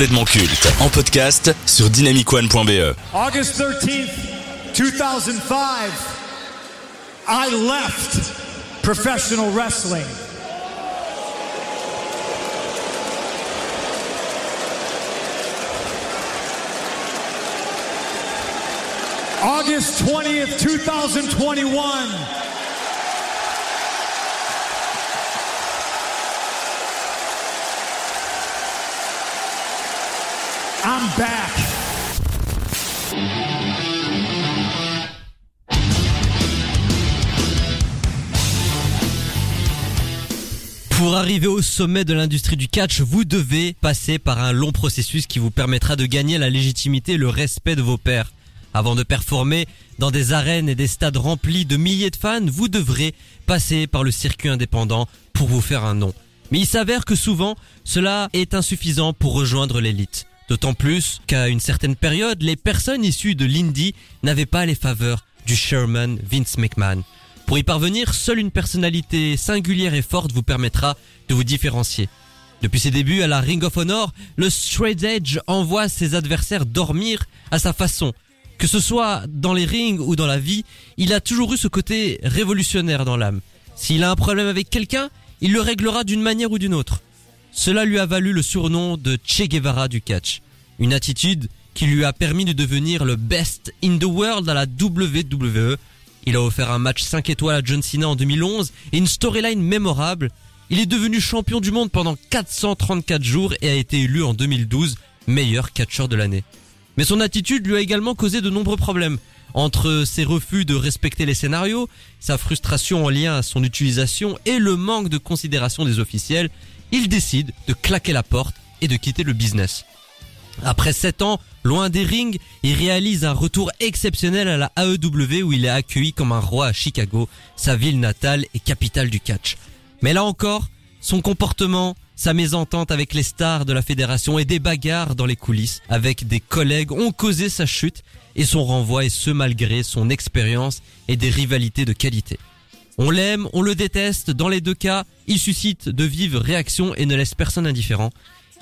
complètement culte en podcast sur dynamicone.be. August 13th, 2005, I left professional wrestling. August 20th, 2021. I'm back. Pour arriver au sommet de l'industrie du catch, vous devez passer par un long processus qui vous permettra de gagner la légitimité et le respect de vos pairs. Avant de performer dans des arènes et des stades remplis de milliers de fans, vous devrez passer par le circuit indépendant pour vous faire un nom. Mais il s'avère que souvent, cela est insuffisant pour rejoindre l'élite. D'autant plus qu'à une certaine période, les personnes issues de l'indie n'avaient pas les faveurs du Sherman Vince McMahon. Pour y parvenir, seule une personnalité singulière et forte vous permettra de vous différencier. Depuis ses débuts à la Ring of Honor, le Straight Edge envoie ses adversaires dormir à sa façon. Que ce soit dans les rings ou dans la vie, il a toujours eu ce côté révolutionnaire dans l'âme. S'il a un problème avec quelqu'un, il le réglera d'une manière ou d'une autre. Cela lui a valu le surnom de Che Guevara du catch. Une attitude qui lui a permis de devenir le best in the world à la WWE. Il a offert un match 5 étoiles à John Cena en 2011 et une storyline mémorable. Il est devenu champion du monde pendant 434 jours et a été élu en 2012 meilleur catcheur de l'année. Mais son attitude lui a également causé de nombreux problèmes. Entre ses refus de respecter les scénarios, sa frustration en lien à son utilisation et le manque de considération des officiels, il décide de claquer la porte et de quitter le business. Après 7 ans, loin des rings, il réalise un retour exceptionnel à la AEW où il est accueilli comme un roi à Chicago, sa ville natale et capitale du catch. Mais là encore, son comportement, sa mésentente avec les stars de la fédération et des bagarres dans les coulisses avec des collègues ont causé sa chute et son renvoi et ce malgré son expérience et des rivalités de qualité. On l'aime, on le déteste, dans les deux cas, il suscite de vives réactions et ne laisse personne indifférent.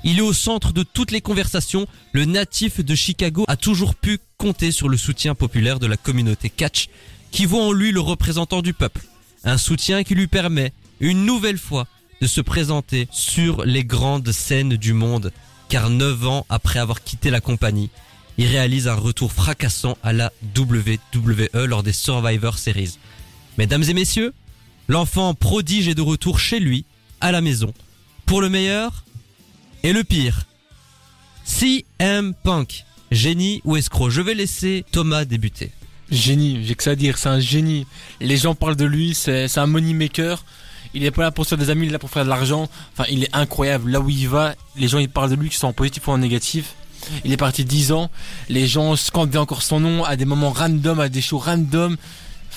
Il est au centre de toutes les conversations, le natif de Chicago a toujours pu compter sur le soutien populaire de la communauté catch, qui voit en lui le représentant du peuple. Un soutien qui lui permet, une nouvelle fois, de se présenter sur les grandes scènes du monde, car neuf ans après avoir quitté la compagnie, il réalise un retour fracassant à la WWE lors des Survivor Series. Mesdames et messieurs, l'enfant prodige est de retour chez lui, à la maison, pour le meilleur et le pire. CM Punk, génie ou escroc Je vais laisser Thomas débuter. Génie, j'ai que ça à dire, c'est un génie. Les gens parlent de lui, c'est un money maker. Il est pas là pour se faire des amis, il est là pour faire de l'argent. Enfin, il est incroyable. Là où il va, les gens ils parlent de lui, que ce soit en positif ou en négatif. Il est parti 10 ans. Les gens scandaient encore son nom à des moments random, à des shows random.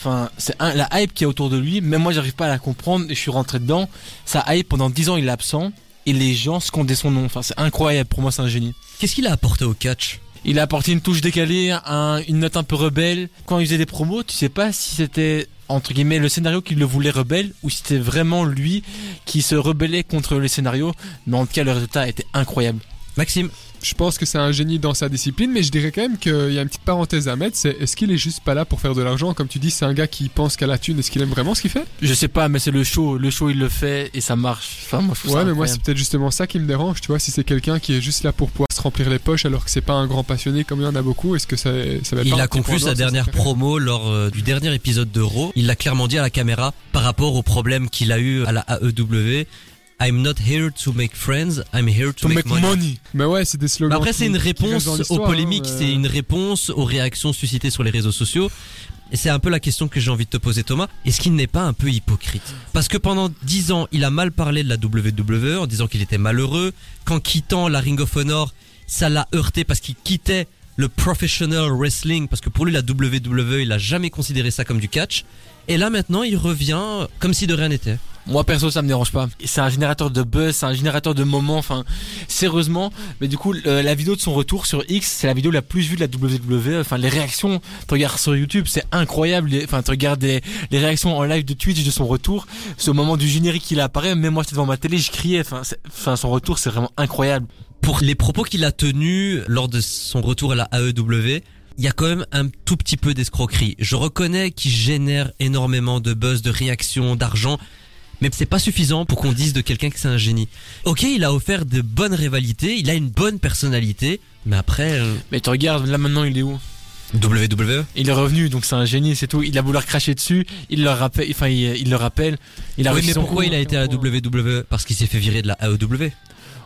Enfin, c'est la hype qui est autour de lui. Même moi, j'arrive pas à la comprendre. et Je suis rentré dedans. Sa hype pendant 10 ans, il est absent. Et les gens scandaient son nom. Enfin, c'est incroyable. Pour moi, c'est un génie. Qu'est-ce qu'il a apporté au catch? Il a apporté une touche décalée, un- une note un peu rebelle. Quand il faisait des promos, tu sais pas si c'était entre guillemets le scénario qui le voulait rebelle ou si c'était vraiment lui qui se rebellait contre les scénarios. Mais en tout cas, le résultat était incroyable. Maxime Je pense que c'est un génie dans sa discipline, mais je dirais quand même qu'il y a une petite parenthèse à mettre, c'est est-ce qu'il est juste pas là pour faire de l'argent? Comme tu dis, c'est un gars qui pense qu'à la thune, est-ce qu'il aime vraiment ce qu'il fait? Je sais pas, mais c'est le show. Le show, il le fait et ça marche. Enfin, moi, je trouve Ouais, ça mais moi c'est peut-être justement ça qui me dérange, tu vois, si c'est quelqu'un qui est juste là pour pouvoir se remplir les poches alors que c'est pas un grand passionné comme il y en a beaucoup, est-ce que ça, ça va être Il pas un a conclu sa dernière promo lors euh, du dernier épisode de Raw. Il l'a clairement dit à la caméra par rapport aux problèmes qu'il a eu à la AEW. I'm not here to make friends, I'm here to, To make, make money. money. Mais ouais, c'est des slogans. Mais après, c'est une réponse aux l'histoire, polémiques, hein, c'est une réponse aux réactions suscitées sur les réseaux sociaux. Et c'est un peu la question que j'ai envie de te poser, Thomas. Est-ce qu'il n'est pas un peu hypocrite? Parce que pendant 10 ans, il a mal parlé de la WWE en disant qu'il était malheureux. Qu'en quittant la Ring of Honor, ça l'a heurté parce qu'il quittait le professional wrestling. Parce que pour lui, la WWE, il a jamais considéré ça comme du catch. Et là, maintenant, il revient comme si de rien n'était. Moi perso ça me dérange pas. C'est un générateur de buzz, c'est un générateur de moments. Enfin, sérieusement. Mais du coup, le- la vidéo de son retour sur X, c'est la vidéo la plus vue de la WWE. Enfin, les réactions, tu regardes sur YouTube, c'est incroyable. Enfin, tu regardes les, les réactions en live de Twitch de son retour. C'est au moment du générique qu'il apparaît. Même moi, j'étais devant ma télé, je criais. Enfin, enfin, son retour, c'est vraiment incroyable. Pour les propos qu'il a tenus lors de son retour à la AEW, il y a quand même un tout petit peu d'escroquerie. Je reconnais qu'il génère énormément de buzz, de réactions, d'argent, mais c'est pas suffisant pour qu'on dise de quelqu'un que c'est un génie. Ok, il a offert de bonnes rivalités, il a une bonne personnalité, mais après, euh, Mais tu regardes, là maintenant il est où? WWE, Il est revenu, donc c'est un génie, c'est tout. Il a voulu cracher dessus, il le rappelle, enfin il, il le rappelle. Il a oui, mais pourquoi coup. il a été à la WWE Parce qu'il s'est fait virer de la AEW.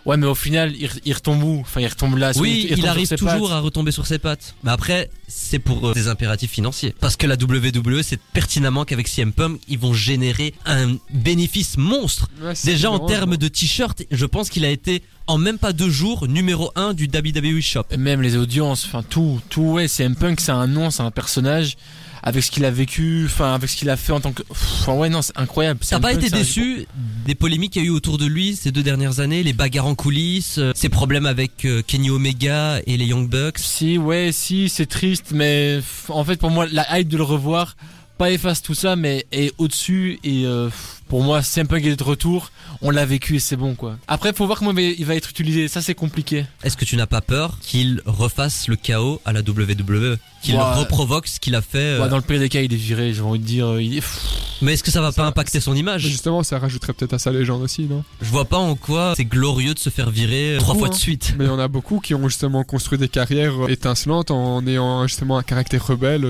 Ouais, mais au final, il, il retombe où? Enfin, il retombe là. Oui, il arrive toujours pattes. à retomber sur ses pattes. Mais après, c'est pour euh, des impératifs financiers. Parce que la WWE sait pertinemment qu'avec CM Punk, ils vont générer un bénéfice monstre. Ouais, c'est Déjà en termes de t-shirt, je pense qu'il a été en même pas deux jours numéro un du WWE Shop. Et même les audiences, enfin tout, tout, ouais, CM Punk, c'est un nom, c'est un personnage. Avec ce qu'il a vécu, enfin, avec ce qu'il a fait en tant que. Enfin, ouais, non, c'est incroyable. T'as pas été déçu des polémiques qu'il y a eu autour de lui ces deux dernières années, les bagarres en coulisses, euh, ses problèmes avec euh, Kenny Omega et les Young Bucks? Si, ouais, si, c'est triste, mais en fait, pour moi, la hype de le revoir, pas efface tout ça, mais est au-dessus. Et euh, pour moi, CM Punk est de retour. On l'a vécu et c'est bon, quoi. Après, faut voir comment il va- être utilisé. Ça, c'est compliqué. Est-ce que tu n'as pas peur qu'il refasse le chaos à la WWE Qu'il Ouais. reprovoque ce qu'il a fait euh, Ouais, dans le pire des cas, il est viré. J'ai envie de dire, euh, il est. pff, Mais est-ce que ça va Ça- pas impacter son image? Justement, ça rajouterait peut-être à sa légende aussi, non? Je vois pas en quoi c'est glorieux de se faire virer euh, trois fois de hein. suite. Mais il y en a beaucoup qui ont justement construit des carrières étincelantes en ayant justement un caractère rebelle.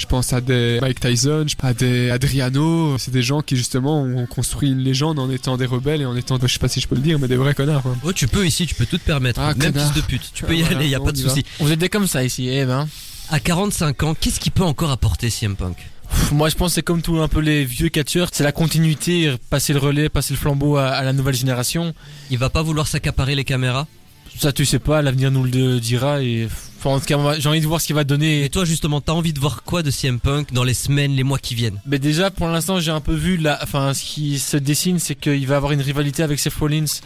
Je pense à des Mike Tyson, je- à des Adriano. C'est des gens qui justement ont construit une légende en étant des rebelles et en étant, je sais pas si je peux le dire, mais des vrais connards. quoi. Oh, tu peux ici, tu peux tout te permettre. Ah, Même connard. fils de pute. Tu peux Ah, y voilà, aller, y a on pas de souci. Vous êtes des comme ça ici, eh ben. À 45 ans, qu'est-ce qu'il peut encore apporter CM Punk? Moi, je pense que c'est comme tous un peu les vieux catcheurs. C'est la continuité, passer le relais, passer le flambeau à, à la nouvelle génération. Il va pas vouloir s'accaparer les caméras? Ça, tu sais pas, l'avenir nous le dira. Et enfin, en tout cas, j'ai envie de voir ce qu'il va donner. Et toi justement, t'as envie de voir quoi de CM Punk dans les semaines, les mois qui viennent? Mais déjà, pour l'instant, j'ai un peu vu la, enfin, ce qui se dessine, c'est qu'il va avoir une rivalité avec Seth Rollins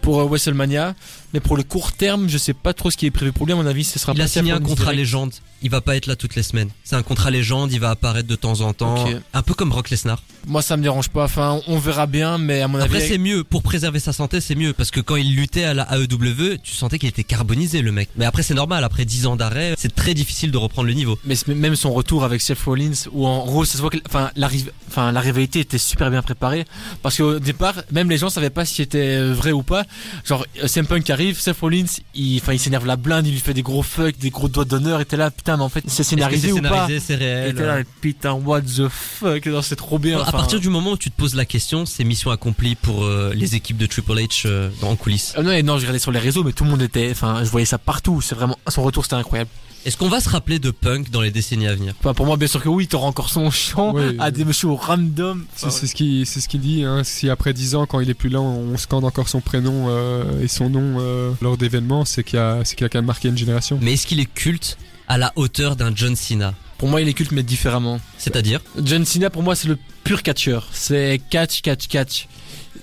pour euh, WrestleMania. Mais pour le court terme, je sais pas trop ce qui est prévu pour lui. À mon avis, ce sera Il pas a Seth signé un contrat direct. légende. Il va pas être là toutes les semaines. C'est un contrat légende, il va apparaître de temps en temps. Un peu comme Brock Lesnar. Moi, ça me dérange pas. Enfin, on verra bien, mais à mon Après avis, c'est mieux, pour préserver sa santé c'est mieux, parce que quand il luttait à la AEW, tu sentais qu'il était carbonisé le mec. Mais après c'est normal, après 10 ans d'arrêt, c'est très difficile de reprendre le niveau. mais même son retour avec Seth Rollins, où en gros, ça se voit que, enfin, la, riv- enfin, la rivalité était super bien préparée, parce qu'au départ, même les gens savaient pas si c'était euh, vrai ou pas. Genre, euh, CM Punk arrive, Seth Rollins, il, il s'énerve la blinde, il lui fait des gros fuck, des gros doigts d'honneur, et t'es là, putain, mais en fait, c'est scénarisé c'est ou pas scénarisé, c'est Et réel. t'es là, putain, what the fuck, c'est trop bien. à partir du moment où tu te poses la question, c'est mission accomplie pour euh, les équipes de Triple H euh, en coulisses. Euh, non, et non, je regardais sur les réseaux, mais tout le monde était, enfin, je voyais ça partout. C'est vraiment, son retour, c'était incroyable. Est-ce qu'on va se rappeler de Punk dans les décennies à venir Enfin, pour moi, bien sûr que oui, t'auras encore son chant à des messieurs random. C'est c'est ce qu'il c'est ce qu'il dit. Hein. Si après 10 ans, quand il est plus là, on scande encore son prénom euh, et son nom euh, lors d'événements, c'est qu'il a, c'est qu'il a quand même marqué une génération. Mais est-ce qu'il est culte à la hauteur d'un John Cena Pour moi, il est culte, mais différemment. C'est-à-dire John Cena, pour moi, c'est le pur catcheur. C'est catch, catch, catch.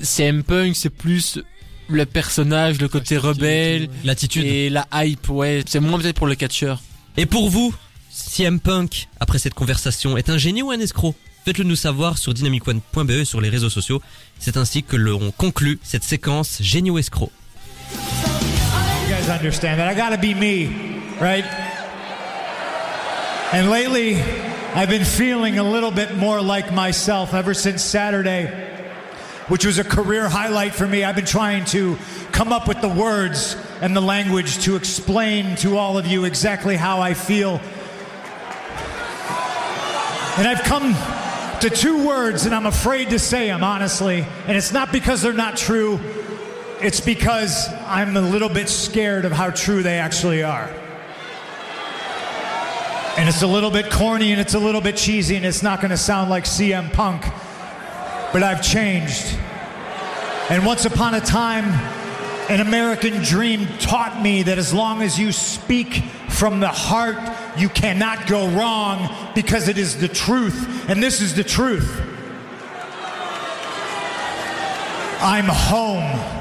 CM Punk, c'est plus le personnage, le côté rebelle. L'attitude. et la hype, ouais. C'est moins peut-être pour le catcheur. Et pour vous, CM Punk, après cette conversation, est un génie ou un escroc Faites-le nous savoir sur dynamicone.be et sur les réseaux sociaux. C'est ainsi que l'on conclut cette séquence génie ou escroc. You guys understand that. I gotta be me, right? And lately, I've been feeling a little bit more like myself ever since Saturday, which was a career highlight for me. I've been trying to come up with the words and the language to explain to all of you exactly how I feel. And I've come to two words, and I'm afraid to say them, honestly. And it's not because they're not true, it's because I'm a little bit scared of how true they actually are. And it's a little bit corny and it's a little bit cheesy and it's not going to sound like CM Punk. But I've changed. And once upon a time, an American dream taught me that as long as you speak from the heart, you cannot go wrong because it is the truth. And this is the truth. I'm home.